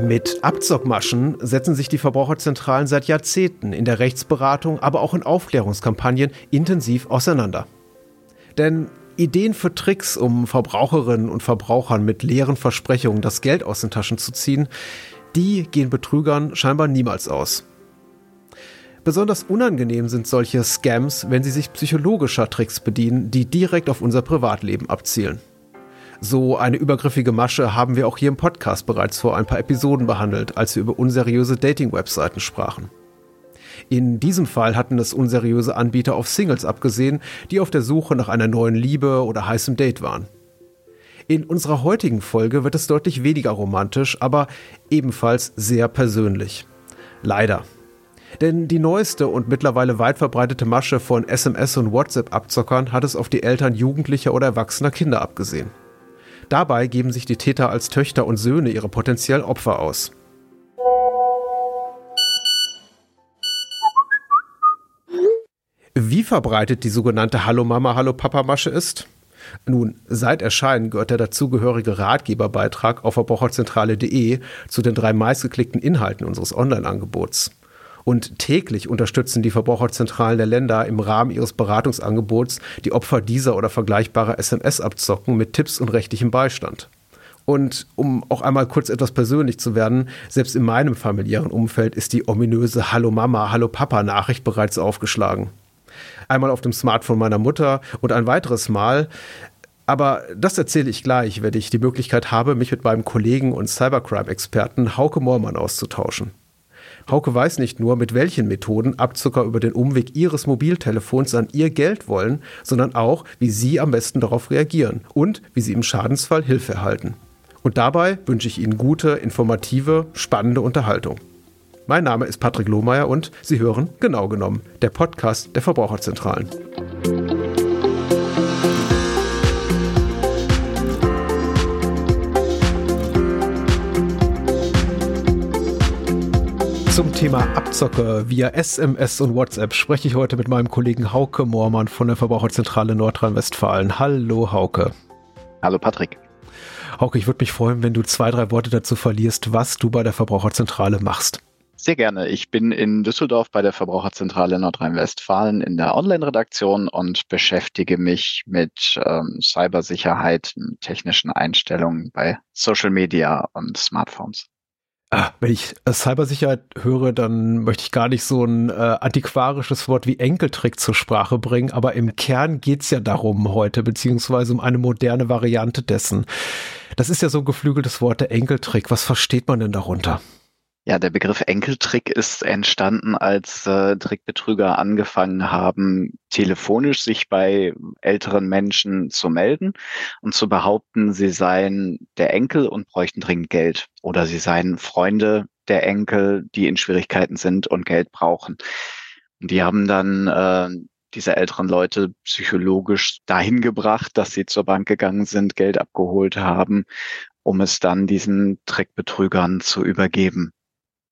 Mit Abzockmaschen setzen sich die Verbraucherzentralen seit Jahrzehnten in der Rechtsberatung, aber auch in Aufklärungskampagnen intensiv auseinander. Denn Ideen für Tricks, um Verbraucherinnen und Verbrauchern mit leeren Versprechungen das Geld aus den Taschen zu ziehen, die gehen Betrügern scheinbar niemals aus. Besonders unangenehm sind solche Scams, wenn sie sich psychologischer Tricks bedienen, die direkt auf unser Privatleben abzielen. So eine übergriffige Masche haben wir auch hier im Podcast bereits vor ein paar Episoden behandelt, als wir über unseriöse Dating-Webseiten sprachen. In diesem Fall hatten es unseriöse Anbieter auf Singles abgesehen, die auf der Suche nach einer neuen Liebe oder heißem Date waren. In unserer heutigen Folge wird es deutlich weniger romantisch, aber ebenfalls sehr persönlich. Leider. Denn die neueste und mittlerweile weit verbreitete Masche von SMS- und WhatsApp-Abzockern hat es auf die Eltern jugendlicher oder erwachsener Kinder abgesehen. Dabei geben sich die Täter als Töchter und Söhne ihrer potenziellen Opfer aus. Wie verbreitet die sogenannte Hallo Mama, Hallo Papa Masche ist? Nun, seit Erscheinen gehört der dazugehörige Ratgeberbeitrag auf verbraucherzentrale.de zu den drei meistgeklickten Inhalten unseres Online-Angebots. Und täglich unterstützen die Verbraucherzentralen der Länder im Rahmen ihres Beratungsangebots die Opfer dieser oder vergleichbarer SMS-Abzocken mit Tipps und rechtlichem Beistand. Und um auch einmal kurz etwas persönlich zu werden, selbst in meinem familiären Umfeld ist die ominöse Hallo Mama, Hallo Papa Nachricht bereits aufgeschlagen. Einmal auf dem Smartphone meiner Mutter und ein weiteres Mal aber das erzähle ich gleich, wenn ich die Möglichkeit habe, mich mit meinem Kollegen und Cybercrime-Experten Hauke Moormann auszutauschen. Hauke weiß nicht nur, mit welchen Methoden Abzucker über den Umweg ihres Mobiltelefons an ihr Geld wollen, sondern auch, wie sie am besten darauf reagieren und wie sie im Schadensfall Hilfe erhalten. Und dabei wünsche ich Ihnen gute, informative, spannende Unterhaltung. Mein Name ist Patrick Lohmeier und Sie hören genau genommen der Podcast der Verbraucherzentralen. Zum Thema Abzocke via SMS und WhatsApp spreche ich heute mit meinem Kollegen Hauke Moormann von der Verbraucherzentrale Nordrhein-Westfalen. Hallo Hauke. Hallo Patrick. Hauke, ich würde mich freuen, wenn du zwei, drei Worte dazu verlierst, was du bei der Verbraucherzentrale machst. Sehr gerne. Ich bin in Düsseldorf bei der Verbraucherzentrale Nordrhein-Westfalen in der Online-Redaktion und beschäftige mich mit ähm, Cybersicherheit, technischen Einstellungen bei Social Media und Smartphones. Ah, wenn ich äh, Cybersicherheit höre, dann möchte ich gar nicht so ein äh, antiquarisches Wort wie Enkeltrick zur Sprache bringen, aber im Kern geht's ja darum heute, beziehungsweise um eine moderne Variante dessen. Das ist ja so ein geflügeltes Wort, der Enkeltrick. Was versteht man denn darunter? Ja, der Begriff Enkeltrick ist entstanden, als äh, Trickbetrüger angefangen haben, telefonisch sich bei älteren Menschen zu melden und zu behaupten, sie seien der Enkel und bräuchten dringend Geld oder sie seien Freunde der Enkel, die in Schwierigkeiten sind und Geld brauchen. Und die haben dann äh, diese älteren Leute psychologisch dahin gebracht, dass sie zur Bank gegangen sind, Geld abgeholt haben, um es dann diesen Trickbetrügern zu übergeben.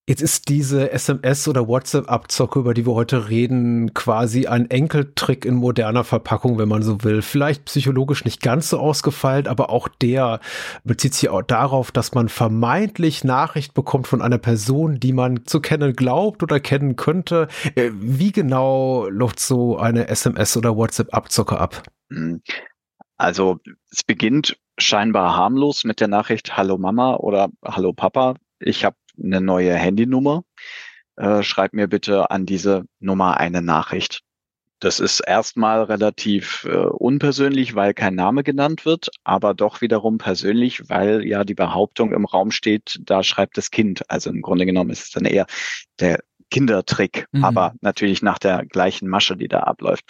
Jetzt ist diese SMS- oder WhatsApp-Abzocke, über die wir heute reden, quasi ein Enkeltrick in moderner Verpackung, wenn man so will. Vielleicht psychologisch nicht ganz so ausgefeilt, aber auch der bezieht sich auch darauf, dass man vermeintlich Nachricht bekommt von einer Person, die man zu kennen glaubt oder kennen könnte. Äh, wie genau läuft so eine SMS- oder WhatsApp-Abzocke ab? Hm. Also es beginnt scheinbar harmlos mit der Nachricht Hallo Mama oder Hallo Papa. Ich habe eine neue Handynummer. Äh, schreib mir bitte an diese Nummer eine Nachricht. Das ist erstmal relativ äh, unpersönlich, weil kein Name genannt wird, aber doch wiederum persönlich, weil ja die Behauptung im Raum steht, da schreibt das Kind. Also im Grunde genommen ist es dann eher der Kindertrick, mhm. aber natürlich nach der gleichen Masche, die da abläuft.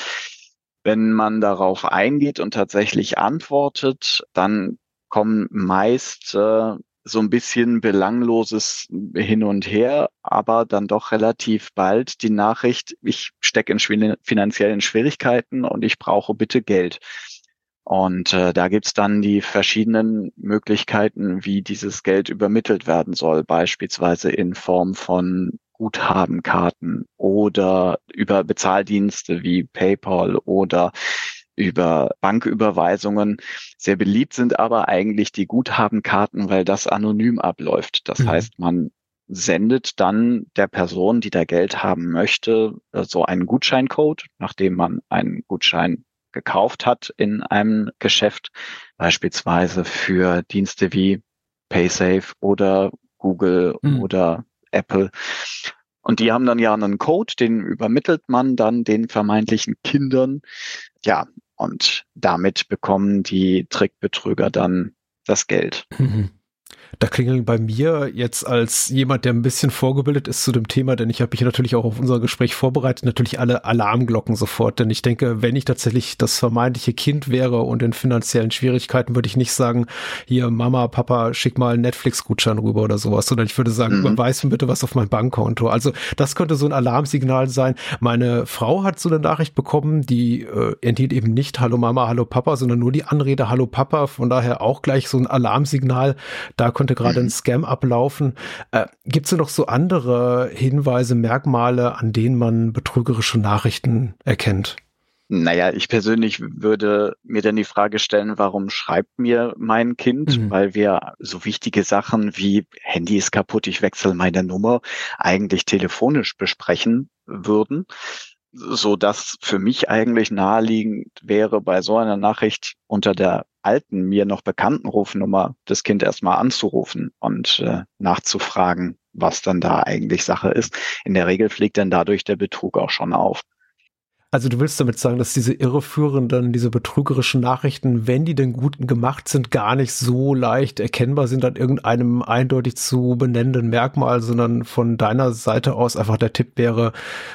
Wenn man darauf eingeht und tatsächlich antwortet, dann kommen meist äh, so ein bisschen belangloses Hin und Her, aber dann doch relativ bald die Nachricht, ich stecke in finanziellen Schwierigkeiten und ich brauche bitte Geld. Und äh, da gibt's dann die verschiedenen Möglichkeiten, wie dieses Geld übermittelt werden soll, beispielsweise in Form von Guthabenkarten oder über Bezahldienste wie PayPal oder über Banküberweisungen. Sehr beliebt sind aber eigentlich die Guthabenkarten, weil das anonym abläuft. Das mhm. heißt, man sendet dann der Person, die da Geld haben möchte, äh, so einen Gutscheincode, nachdem man einen Gutschein gekauft hat in einem Geschäft, beispielsweise für Dienste wie PaySafe oder Google mhm. oder Apple. Und die haben dann ja einen Code, den übermittelt man dann den vermeintlichen Kindern. Ja, und damit bekommen die Trickbetrüger dann das Geld. Mhm. Da klingeln bei mir jetzt als jemand, der ein bisschen vorgebildet ist zu dem Thema, denn ich habe mich natürlich auch auf unser Gespräch vorbereitet, natürlich alle Alarmglocken sofort. Denn ich denke, wenn ich tatsächlich das vermeintliche Kind wäre und in finanziellen Schwierigkeiten, würde ich nicht sagen, hier Mama, Papa, schick mal einen Netflix-Gutschein rüber oder sowas, sondern ich würde sagen, mhm. überweis mir bitte was auf mein Bankkonto. Also das könnte so ein Alarmsignal sein. Meine Frau hat so eine Nachricht bekommen, die äh, enthielt eben nicht Hallo Mama, Hallo Papa, sondern nur die Anrede Hallo Papa. Von daher auch gleich so ein Alarmsignal. Da konnte gerade ein Scam ablaufen. Äh, Gibt es noch so andere Hinweise, Merkmale, an denen man betrügerische Nachrichten erkennt? Naja, ich persönlich würde mir dann die Frage stellen, warum schreibt mir mein Kind? Mhm. Weil wir so wichtige Sachen wie Handy ist kaputt, ich wechsle meine Nummer eigentlich telefonisch besprechen würden so dass für mich eigentlich naheliegend wäre, bei so einer Nachricht unter der alten, mir noch bekannten Rufnummer das Kind erstmal anzurufen und äh, nachzufragen, was dann da eigentlich Sache ist. In der Regel fliegt dann dadurch der Betrug auch schon auf. Also du willst damit sagen, dass diese irreführenden, diese betrügerischen Nachrichten, wenn die denn gut gemacht sind, gar nicht so leicht erkennbar sind an irgendeinem eindeutig zu benennenden Merkmal, sondern von deiner Seite aus einfach der Tipp wäre,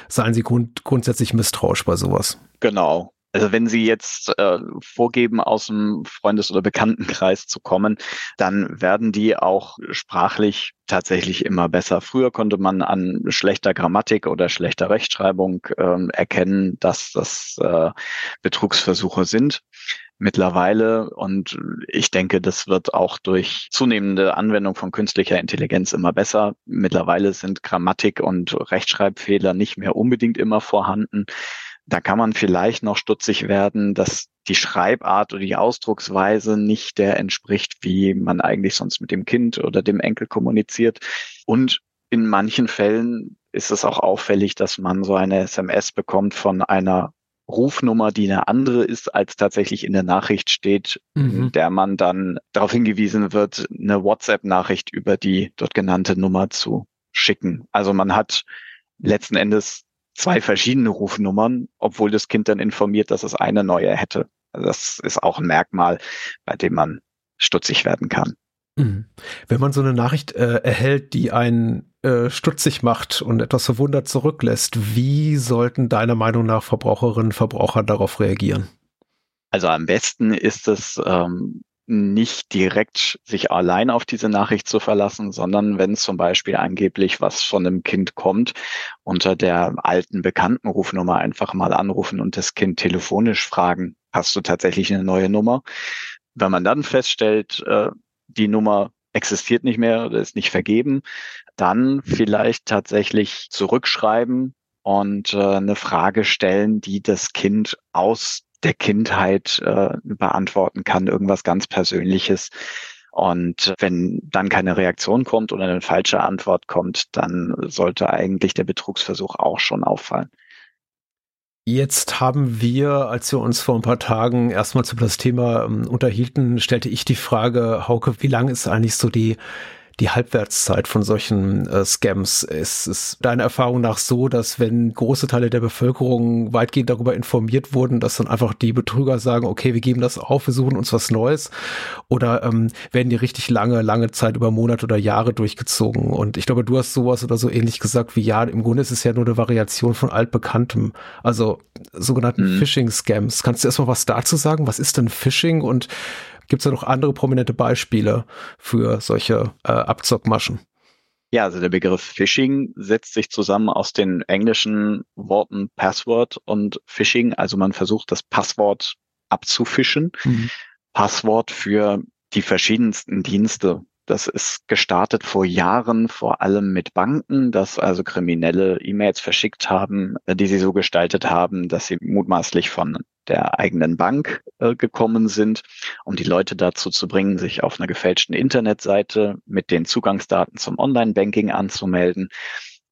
seien Sie grund grundsätzlich misstrauisch bei sowas. Genau, also wenn Sie jetzt äh, vorgeben, aus dem Freundes- oder Bekanntenkreis zu kommen, dann werden die auch sprachlich tatsächlich immer besser. Früher konnte man an schlechter Grammatik oder schlechter Rechtschreibung äh, erkennen, dass das äh, Betrugsversuche sind. Mittlerweile, und ich denke, das wird auch durch zunehmende Anwendung von künstlicher Intelligenz immer besser. Mittlerweile sind Grammatik und Rechtschreibfehler nicht mehr unbedingt immer vorhanden. Da kann man vielleicht noch stutzig werden, dass die Schreibart oder die Ausdrucksweise nicht der entspricht, wie man eigentlich sonst mit dem Kind oder dem Enkel kommuniziert. Und in manchen Fällen ist es auch auffällig, dass man so eine SMS bekommt von einer Rufnummer, die eine andere ist, als tatsächlich in der Nachricht steht, mhm. in der man dann darauf hingewiesen wird, eine WhatsApp-Nachricht über die dort genannte Nummer zu schicken. Also man hat letzten Endes zwei verschiedene Rufnummern, obwohl das Kind dann informiert, dass es eine neue hätte. Also das ist auch ein Merkmal, bei dem man stutzig werden kann. Mhm. Wenn man so eine Nachricht äh, erhält, die einen äh, stutzig macht und etwas verwundert zurücklässt, wie sollten deiner Meinung nach Verbraucherinnen und Verbraucher darauf reagieren? Also am besten ist es, ähm, nicht direkt sich allein auf diese Nachricht zu verlassen, sondern wenn zum Beispiel angeblich was von einem Kind kommt, unter der alten bekannten Rufnummer einfach mal anrufen und das Kind telefonisch fragen, hast du tatsächlich eine neue Nummer? Wenn man dann feststellt, äh, die Nummer existiert nicht mehr oder ist nicht vergeben, dann vielleicht tatsächlich zurückschreiben und äh, eine Frage stellen, die das Kind aus der Kindheit äh, beantworten kann, irgendwas ganz Persönliches. Und wenn dann keine Reaktion kommt oder eine falsche Antwort kommt, dann sollte eigentlich der Betrugsversuch auch schon auffallen. Jetzt haben wir, als wir uns vor ein paar Tagen erstmals über das Thema ähm, unterhielten, stellte ich die Frage, Hauke, wie lang ist eigentlich so die die Halbwertszeit von solchen äh, Scams? Ist es deiner Erfahrung nach so, dass wenn große Teile der Bevölkerung weitgehend darüber informiert wurden, dass dann einfach die Betrüger sagen, okay, wir geben das auf, wir suchen uns was Neues? Oder ähm, werden die richtig lange, lange Zeit über Monate oder Jahre durchgezogen? Und ich glaube, du hast sowas oder so ähnlich gesagt wie, ja, im Grunde ist es ja nur eine Variation von altbekanntem, also sogenannten mhm. Phishing-Scams. Kannst du erstmal was dazu sagen? Was ist denn Phishing und Gibt es da noch andere prominente Beispiele für solche äh, Abzockmaschen? Ja, also der Begriff Phishing setzt sich zusammen aus den englischen Worten Password und Phishing. Also man versucht das Passwort abzufischen. Mhm. Passwort für die verschiedensten Dienste. Das ist gestartet vor Jahren, vor allem mit Banken, dass also Kriminelle E-Mails verschickt haben, die sie so gestaltet haben, dass sie mutmaßlich von der eigenen Bank äh, gekommen sind, um die Leute dazu zu bringen, sich auf einer gefälschten Internetseite mit den Zugangsdaten zum Online-Banking anzumelden.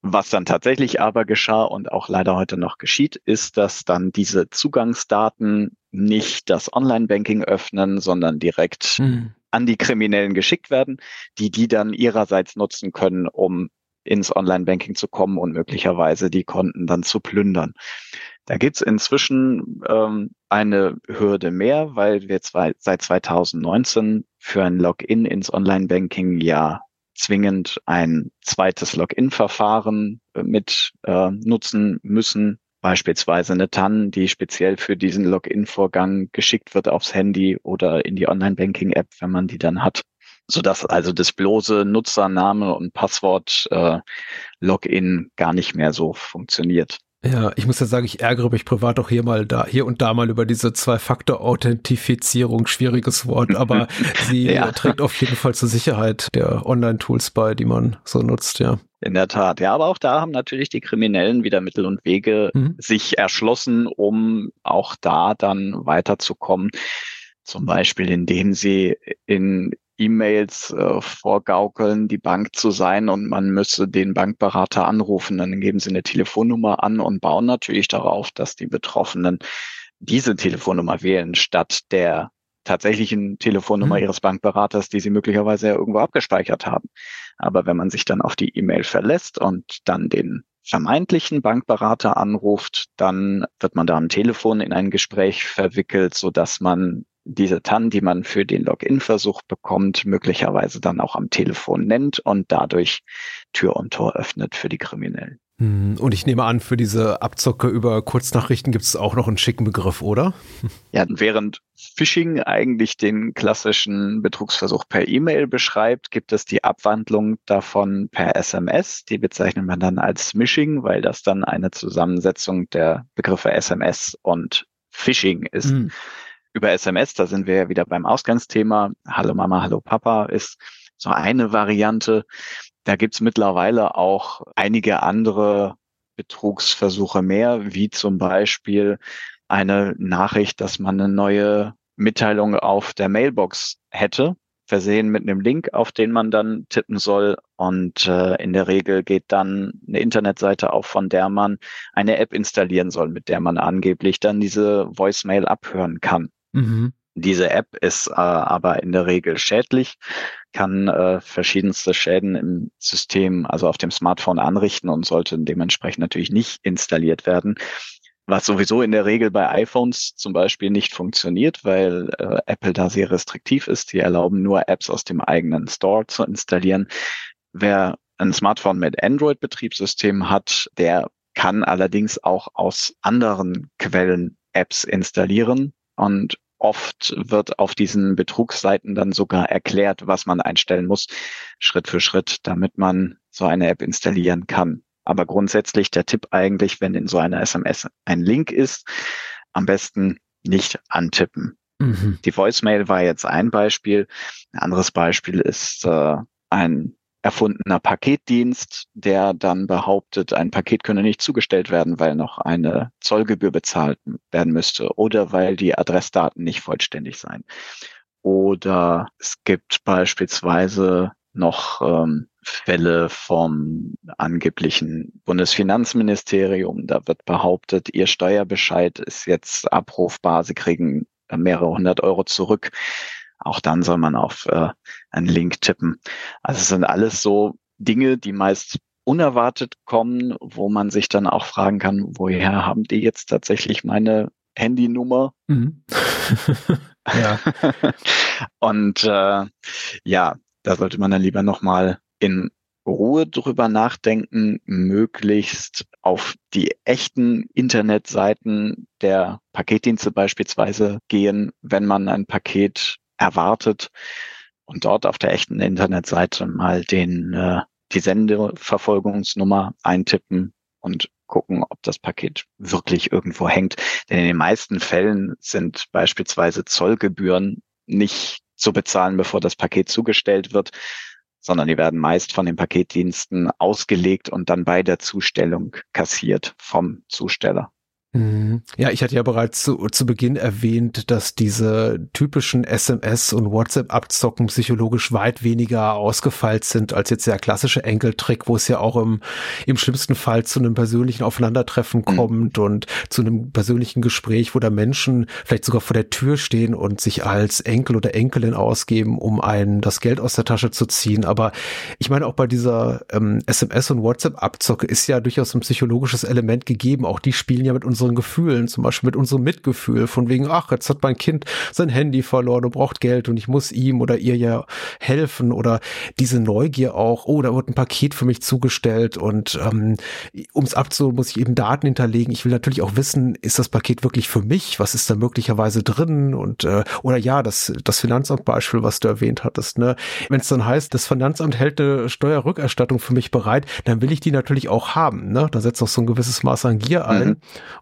Was dann tatsächlich aber geschah und auch leider heute noch geschieht, ist, dass dann diese Zugangsdaten nicht das Online-Banking öffnen, sondern direkt hm. an die Kriminellen geschickt werden, die die dann ihrerseits nutzen können, um ins Online-Banking zu kommen und möglicherweise die Konten dann zu plündern. Da gibt's inzwischen ähm, eine Hürde mehr, weil wir zwei, seit 2019 für ein Login ins Online-Banking ja zwingend ein zweites Login-Verfahren äh, mit äh, nutzen müssen. Beispielsweise eine TAN, die speziell für diesen Login-Vorgang geschickt wird aufs Handy oder in die Online-Banking-App, wenn man die dann hat sodass also das bloße Nutzername und Passwort äh, Login gar nicht mehr so funktioniert. Ja, ich muss ja sagen, ich ärgere mich privat auch hier mal da, hier und da mal über diese Zwei-Faktor-Authentifizierung, schwieriges Wort, aber sie ja. trägt auf jeden Fall zur Sicherheit der Online-Tools bei, die man so nutzt, ja. In der Tat, ja, aber auch da haben natürlich die Kriminellen wieder Mittel und Wege mhm. sich erschlossen, um auch da dann weiterzukommen. Zum Beispiel, indem sie in E-Mails äh, vorgaukeln, die Bank zu sein und man müsse den Bankberater anrufen. Dann geben sie eine Telefonnummer an und bauen natürlich darauf, dass die Betroffenen diese Telefonnummer wählen, statt der tatsächlichen Telefonnummer mhm. ihres Bankberaters, die sie möglicherweise ja irgendwo abgespeichert haben. Aber wenn man sich dann auf die E-Mail verlässt und dann den vermeintlichen Bankberater anruft, dann wird man da am Telefon in ein Gespräch verwickelt, so dass man diese TAN, die man für den Login-Versuch bekommt, möglicherweise dann auch am Telefon nennt und dadurch Tür und Tor öffnet für die Kriminellen. Hm, und ich nehme an, für diese Abzocke über Kurznachrichten gibt es auch noch einen schicken Begriff, oder? Ja, während Phishing eigentlich den klassischen Betrugsversuch per E-Mail beschreibt, gibt es die Abwandlung davon per SMS. Die bezeichnet man dann als Smishing, weil das dann eine Zusammensetzung der Begriffe SMS und Phishing ist. Mhm über SMS, da sind wir ja wieder beim Ausgangsthema, Hallo Mama, Hallo Papa ist so eine Variante. Da gibt's mittlerweile auch einige andere Betrugsversuche mehr, wie zum Beispiel eine Nachricht, dass man eine neue Mitteilung auf der Mailbox hätte, versehen mit einem Link, auf den man dann tippen soll. Und äh, in der Regel geht dann eine Internetseite auf, von der man eine App installieren soll, mit der man angeblich dann diese Voicemail abhören kann. Mhm. Diese App ist äh, aber in der Regel schädlich, kann äh, verschiedenste Schäden im System, also auf dem Smartphone anrichten und sollte dementsprechend natürlich nicht installiert werden. Was sowieso in der Regel bei iPhones zum Beispiel nicht funktioniert, weil äh, Apple da sehr restriktiv ist. Die erlauben nur Apps aus dem eigenen Store zu installieren. Wer ein Smartphone mit Android-Betriebssystem hat, der kann allerdings auch aus anderen Quellen Apps installieren. Und oft wird auf diesen Betrugsseiten dann sogar erklärt, was man einstellen muss, Schritt für Schritt, damit man so eine App installieren kann. Aber grundsätzlich der Tipp eigentlich, wenn in so einer SMS ein Link ist, am besten nicht antippen. Mhm. Die Voicemail war jetzt ein Beispiel. Ein anderes Beispiel ist äh, ein erfundener Paketdienst, der dann behauptet, ein Paket könne nicht zugestellt werden, weil noch eine Zollgebühr bezahlt werden müsste oder weil die Adressdaten nicht vollständig seien. Oder es gibt beispielsweise noch ähm, Fälle vom angeblichen Bundesfinanzministerium. Da wird behauptet, ihr Steuerbescheid ist jetzt abrufbar, Sie kriegen mehrere hundert Euro zurück. Auch dann soll man auf äh, einen Link tippen. Also es sind alles so Dinge, die meist unerwartet kommen, wo man sich dann auch fragen kann, woher haben die jetzt tatsächlich meine Handynummer? Mhm. ja. Und äh, ja, da sollte man dann lieber nochmal in Ruhe drüber nachdenken, möglichst auf die echten Internetseiten der Paketdienste beispielsweise gehen, wenn man ein Paket erwartet und dort auf der echten Internetseite mal den äh, die Sendeverfolgungsnummer eintippen und gucken, ob das Paket wirklich irgendwo hängt. Denn in den meisten Fällen sind beispielsweise Zollgebühren nicht zu bezahlen, bevor das Paket zugestellt wird, sondern die werden meist von den Paketdiensten ausgelegt und dann bei der Zustellung kassiert vom Zusteller. Mhm. Ja, ich hatte ja bereits zu, zu Beginn erwähnt, dass diese typischen SMS- und WhatsApp-Abzocken psychologisch weit weniger ausgefeilt sind als jetzt der klassische Enkeltrick, wo es ja auch im, im schlimmsten Fall zu einem persönlichen Aufeinandertreffen mhm. kommt und zu einem persönlichen Gespräch, wo da Menschen vielleicht sogar vor der Tür stehen und sich als Enkel oder Enkelin ausgeben, um einen das Geld aus der Tasche zu ziehen. Aber ich meine, auch bei dieser ähm, SMS- und WhatsApp-Abzocke ist ja durchaus ein psychologisches Element gegeben. Auch die spielen ja mit uns unseren Gefühlen, zum Beispiel mit unserem Mitgefühl, von wegen, ach, jetzt hat mein Kind sein Handy verloren und braucht Geld und ich muss ihm oder ihr ja helfen oder diese Neugier auch, oh, da wird ein Paket für mich zugestellt und ähm, um es abzuholen, muss ich eben Daten hinterlegen. Ich will natürlich auch wissen, ist das Paket wirklich für mich? Was ist da möglicherweise drin? Und äh, oder ja, das, das Finanzamt-Beispiel, was du erwähnt hattest, ne? Wenn es dann heißt, das Finanzamt hält eine Steuerrückerstattung für mich bereit, dann will ich die natürlich auch haben. Ne? Da setzt auch so ein gewisses Maß an Gier ein. Mhm.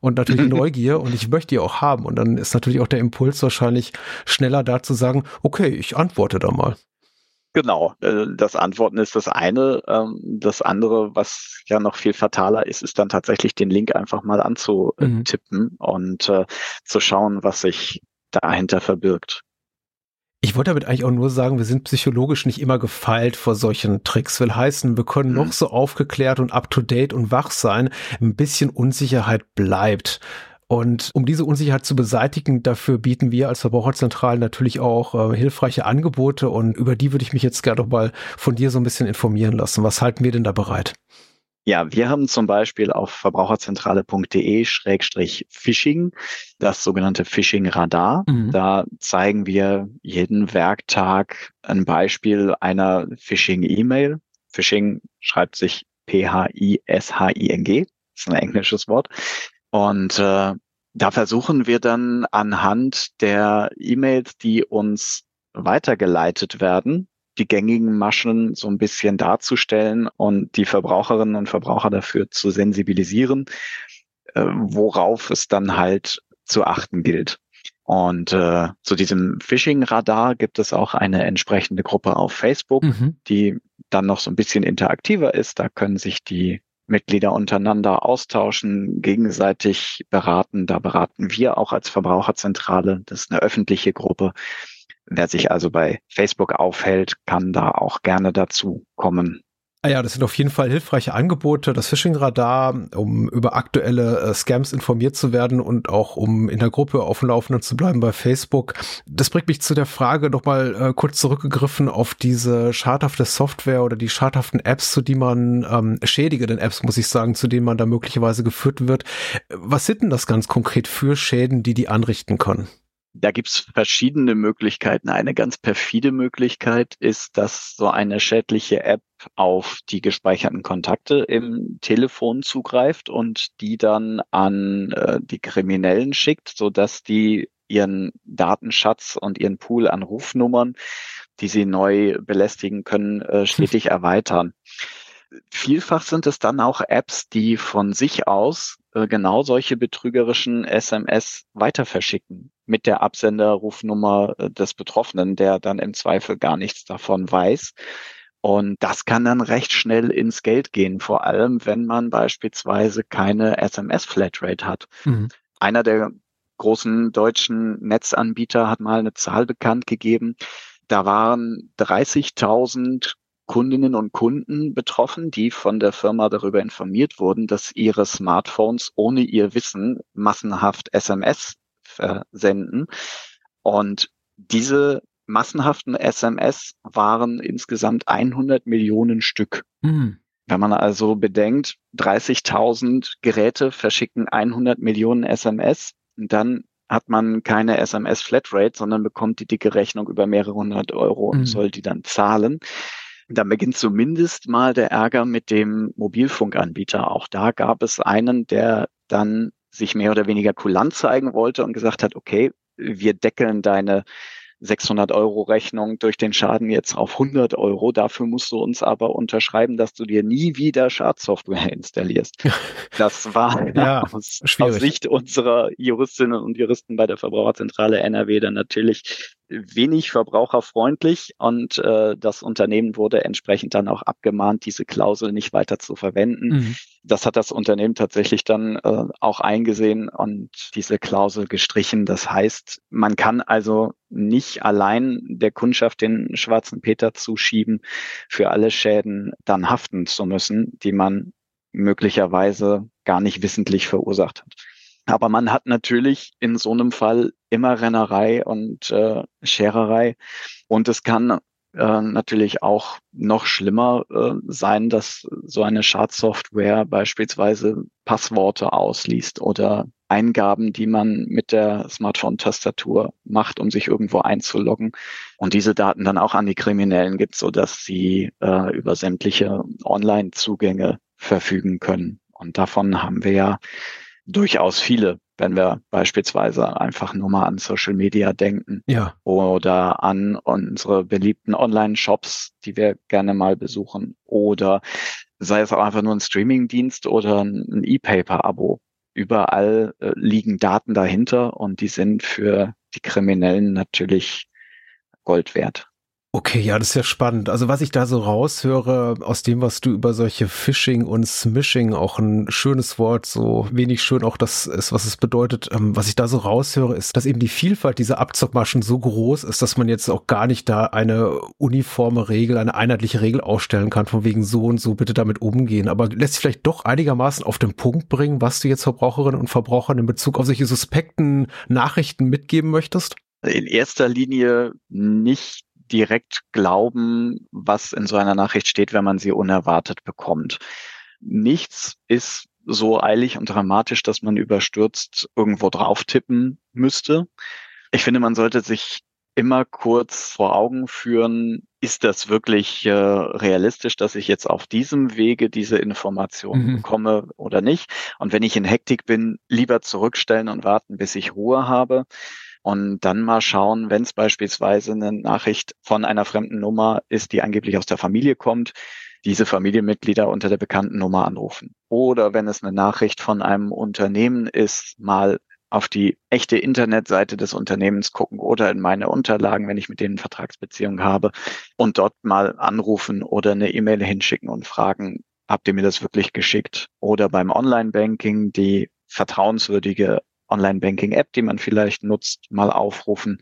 Und natürlich Neugier und ich möchte die auch haben. Und dann ist natürlich auch der Impuls wahrscheinlich schneller da zu sagen, okay, ich antworte da mal. Genau, äh, das Antworten ist das eine. Ähm, das andere, was ja noch viel fataler ist, ist dann tatsächlich den Link einfach mal anzutippen mhm. und äh, zu schauen, was sich dahinter verbirgt. Ich wollte damit eigentlich auch nur sagen, wir sind psychologisch nicht immer gefeilt vor solchen Tricks. Will heißen, wir können mhm. noch so aufgeklärt und up-to-date und wach sein. Ein bisschen Unsicherheit bleibt. Und um diese Unsicherheit zu beseitigen, dafür bieten wir als Verbraucherzentrale natürlich auch äh, hilfreiche Angebote und über die würde ich mich jetzt gerne noch mal von dir so ein bisschen informieren lassen. Was halten wir denn da bereit? Ja, wir haben zum Beispiel auf verbraucherzentrale.de-phishing das sogenannte Phishing-Radar. Mhm. Da zeigen wir jeden Werktag ein Beispiel einer Phishing-E-Mail. Phishing schreibt sich P-H-I-S-H-I-N-G. Das ist ein englisches Wort. Und äh, da versuchen wir dann anhand der E-Mails, die uns weitergeleitet werden, die gängigen Maschen so ein bisschen darzustellen und die Verbraucherinnen und Verbraucher dafür zu sensibilisieren, äh, worauf es dann halt zu achten gilt. Und äh, zu diesem Phishing-Radar gibt es auch eine entsprechende Gruppe auf Facebook, mhm. die dann noch so ein bisschen interaktiver ist. Da können sich die Mitglieder untereinander austauschen, gegenseitig beraten. Da beraten wir auch als Verbraucherzentrale. Das ist eine öffentliche Gruppe. Wer sich also bei Facebook aufhält, kann da auch gerne dazu kommen. Ah ja, das sind auf jeden Fall hilfreiche Angebote. Das Phishing-Radar, um über aktuelle äh, Scams informiert zu werden und auch um in der Gruppe auf dem Laufenden zu bleiben bei Facebook. Das bringt mich zu der Frage nochmal äh, kurz zurückgegriffen auf diese schadhafte Software oder die schadhaften Apps, zu die man, ähm, schädigenden Apps, muss ich sagen, zu denen man da möglicherweise geführt wird. Was sind denn das ganz konkret für Schäden, die die anrichten können? Da gibt's verschiedene Möglichkeiten. Eine ganz perfide Möglichkeit ist, dass so eine schädliche App auf die gespeicherten Kontakte im Telefon zugreift und die dann an äh, die Kriminellen schickt, so dass die ihren Datenschatz und ihren Pool an Rufnummern, die sie neu belästigen können, äh, stetig erweitern. Vielfach sind es dann auch Apps, die von sich aus äh, genau solche betrügerischen SMS weiter verschicken mit der Absenderrufnummer äh, des Betroffenen, der dann im Zweifel gar nichts davon weiß. Und das kann dann recht schnell ins Geld gehen, vor allem wenn man beispielsweise keine SMS-Flatrate hat. Mhm. Einer der großen deutschen Netzanbieter hat mal eine Zahl bekannt gegeben. Da waren 30.000 Kundinnen und Kunden betroffen, die von der Firma darüber informiert wurden, dass ihre Smartphones ohne ihr Wissen massenhaft SMS versenden. Und diese massenhaften SMS waren insgesamt 100 Millionen Stück. Mhm. Wenn man also bedenkt, 30.000 Geräte verschicken 100 Millionen SMS, dann hat man keine SMS Flatrate, sondern bekommt die dicke Rechnung über mehrere hundert Euro und mhm. soll die dann zahlen. Dann beginnt zumindest mal der Ärger mit dem Mobilfunkanbieter. Auch da gab es einen, der dann sich mehr oder weniger kulant zeigen wollte und gesagt hat, okay, wir deckeln deine 600 Euro Rechnung durch den Schaden jetzt auf 100 Euro. Dafür musst du uns aber unterschreiben, dass du dir nie wieder Schadsoftware installierst. Das war ja, aus, aus, Sicht unserer Juristinnen und Juristen bei der Verbraucherzentrale NRW dann natürlich wenig verbraucherfreundlich und äh, das Unternehmen wurde entsprechend dann auch abgemahnt, diese Klausel nicht weiter zu verwenden. Mhm. Das hat das Unternehmen tatsächlich dann äh, auch eingesehen und diese Klausel gestrichen. Das heißt, man kann also nicht allein der Kundschaft den schwarzen Peter zuschieben, für alle Schäden dann haften zu müssen, die man möglicherweise gar nicht wissentlich verursacht hat. Aber man hat natürlich in so einem Fall immer Rennerei und äh, Schererei. Und es kann äh, natürlich auch noch schlimmer äh, sein, dass so eine Schadsoftware beispielsweise Passworte ausliest oder Eingaben, die man mit der Smartphone-Tastatur macht, um sich irgendwo einzuloggen und diese Daten dann auch an die Kriminellen gibt, so dass sie äh, über sämtliche Online-Zugänge verfügen können. Und davon haben wir ja durchaus viele, wenn wir beispielsweise einfach nur mal an Social Media denken ja. oder an unsere beliebten Online-Shops, die wir gerne mal besuchen oder sei es auch einfach nur ein Streaming-Dienst oder ein E-Paper-Abo. Überall äh, liegen Daten dahinter und die sind für die Kriminellen natürlich Gold wert. Okay, ja, das ist ja spannend. Also was ich da so raushöre aus dem, was du über solche Phishing und Smishing, auch ein schönes Wort, so wenig schön auch das ist, was es bedeutet, ähm, was ich da so raushöre, ist, dass eben die Vielfalt dieser Abzockmaschen so groß ist, dass man jetzt auch gar nicht da eine uniforme Regel, eine einheitliche Regel aufstellen kann, von wegen so und so bitte damit umgehen. Aber lässt sich vielleicht doch einigermaßen auf den Punkt bringen, was du jetzt Verbraucherinnen und Verbrauchern in Bezug auf solche suspekten Nachrichten mitgeben möchtest? In erster Linie nicht direkt glauben, was in so einer Nachricht steht, wenn man sie unerwartet bekommt. Nichts ist so eilig und dramatisch, dass man überstürzt irgendwo drauf tippen müsste. Ich finde, man sollte sich immer kurz vor Augen führen, ist das wirklich äh, realistisch, dass ich jetzt auf diesem Wege diese Informationen mhm. bekomme oder nicht? Und wenn ich in Hektik bin, lieber zurückstellen und warten, bis ich Ruhe habe und dann mal schauen, wenn es beispielsweise eine Nachricht von einer fremden Nummer ist, die angeblich aus der Familie kommt, diese Familienmitglieder unter der bekannten Nummer anrufen. Oder wenn es eine Nachricht von einem Unternehmen ist, mal auf die echte Internetseite des Unternehmens gucken oder in meine Unterlagen, wenn ich mit denen Vertragsbeziehungen habe und dort mal anrufen oder eine E-Mail hinschicken und fragen, habt ihr mir das wirklich geschickt? Oder beim Online-Banking die vertrauenswürdige Online-Banking-App, die man vielleicht nutzt, mal aufrufen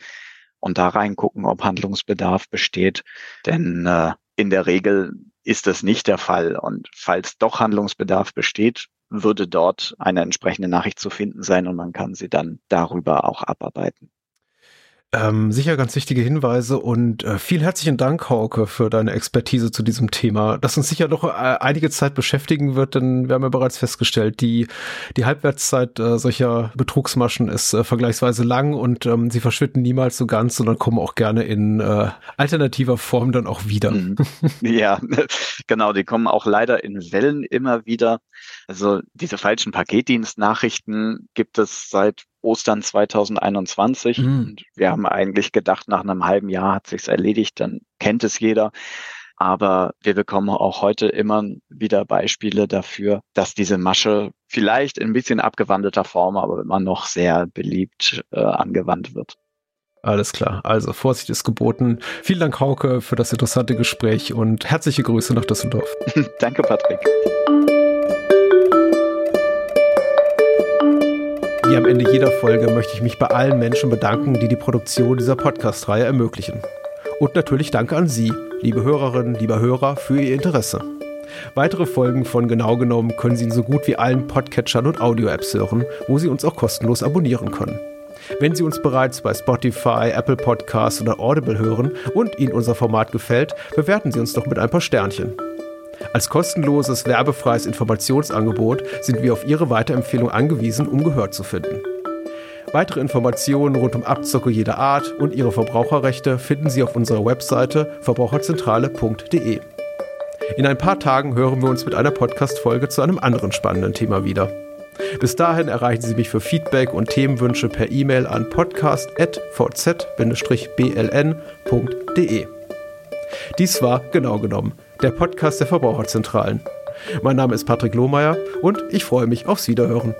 und da reingucken, ob Handlungsbedarf besteht. Denn äh, in der Regel ist das nicht der Fall. Und falls doch Handlungsbedarf besteht, würde dort eine entsprechende Nachricht zu finden sein und man kann sie dann darüber auch abarbeiten. Ähm, sicher ganz wichtige Hinweise und äh, vielen herzlichen Dank, Hauke, für deine Expertise zu diesem Thema, das uns sicher noch äh, einige Zeit beschäftigen wird, denn wir haben ja bereits festgestellt, die, die Halbwertszeit äh, solcher Betrugsmaschen ist äh, vergleichsweise lang und ähm, sie verschwinden niemals so ganz, sondern kommen auch gerne in äh, alternativer Form dann auch wieder. Mhm. Ja, genau, die kommen auch leider in Wellen immer wieder. Also diese falschen Paketdienstnachrichten gibt es seit Ostern 2021. Mhm. Und wir haben eigentlich gedacht, nach einem halben Jahr hat sich's erledigt, dann kennt es jeder. Aber wir bekommen auch heute immer wieder Beispiele dafür, dass diese Masche vielleicht in ein bisschen abgewandelter Form, aber immer noch sehr beliebt äh, angewandt wird. Alles klar. Also Vorsicht ist geboten. Vielen Dank, Hauke, für das interessante Gespräch und herzliche Grüße nach Düsseldorf. Danke, Patrick. Wie am Ende jeder Folge möchte ich mich bei allen Menschen bedanken, die die Produktion dieser Podcast-Reihe ermöglichen. Und natürlich danke an Sie, liebe Hörerinnen, lieber Hörer, für Ihr Interesse. Weitere Folgen von Genau genommen können Sie in so gut wie allen Podcatchern und Audio-Apps hören, wo Sie uns auch kostenlos abonnieren können. Wenn Sie uns bereits bei Spotify, Apple Podcasts oder Audible hören und Ihnen unser Format gefällt, bewerten Sie uns doch mit ein paar Sternchen. Als kostenloses, werbefreies Informationsangebot sind wir auf Ihre Weiterempfehlung angewiesen, um Gehör zu finden. Weitere Informationen rund um Abzocke jeder Art und Ihre Verbraucherrechte finden Sie auf unserer Webseite verbraucherzentrale.de. In ein paar Tagen hören wir uns mit einer Podcast-Folge zu einem anderen spannenden Thema wieder. Bis dahin erreichen Sie mich für Feedback und Themenwünsche per E-Mail an podcast.vz-bln.de. Dies war genau genommen der Podcast der Verbraucherzentralen. Mein Name ist Patrick Lohmeier und ich freue mich aufs Wiederhören.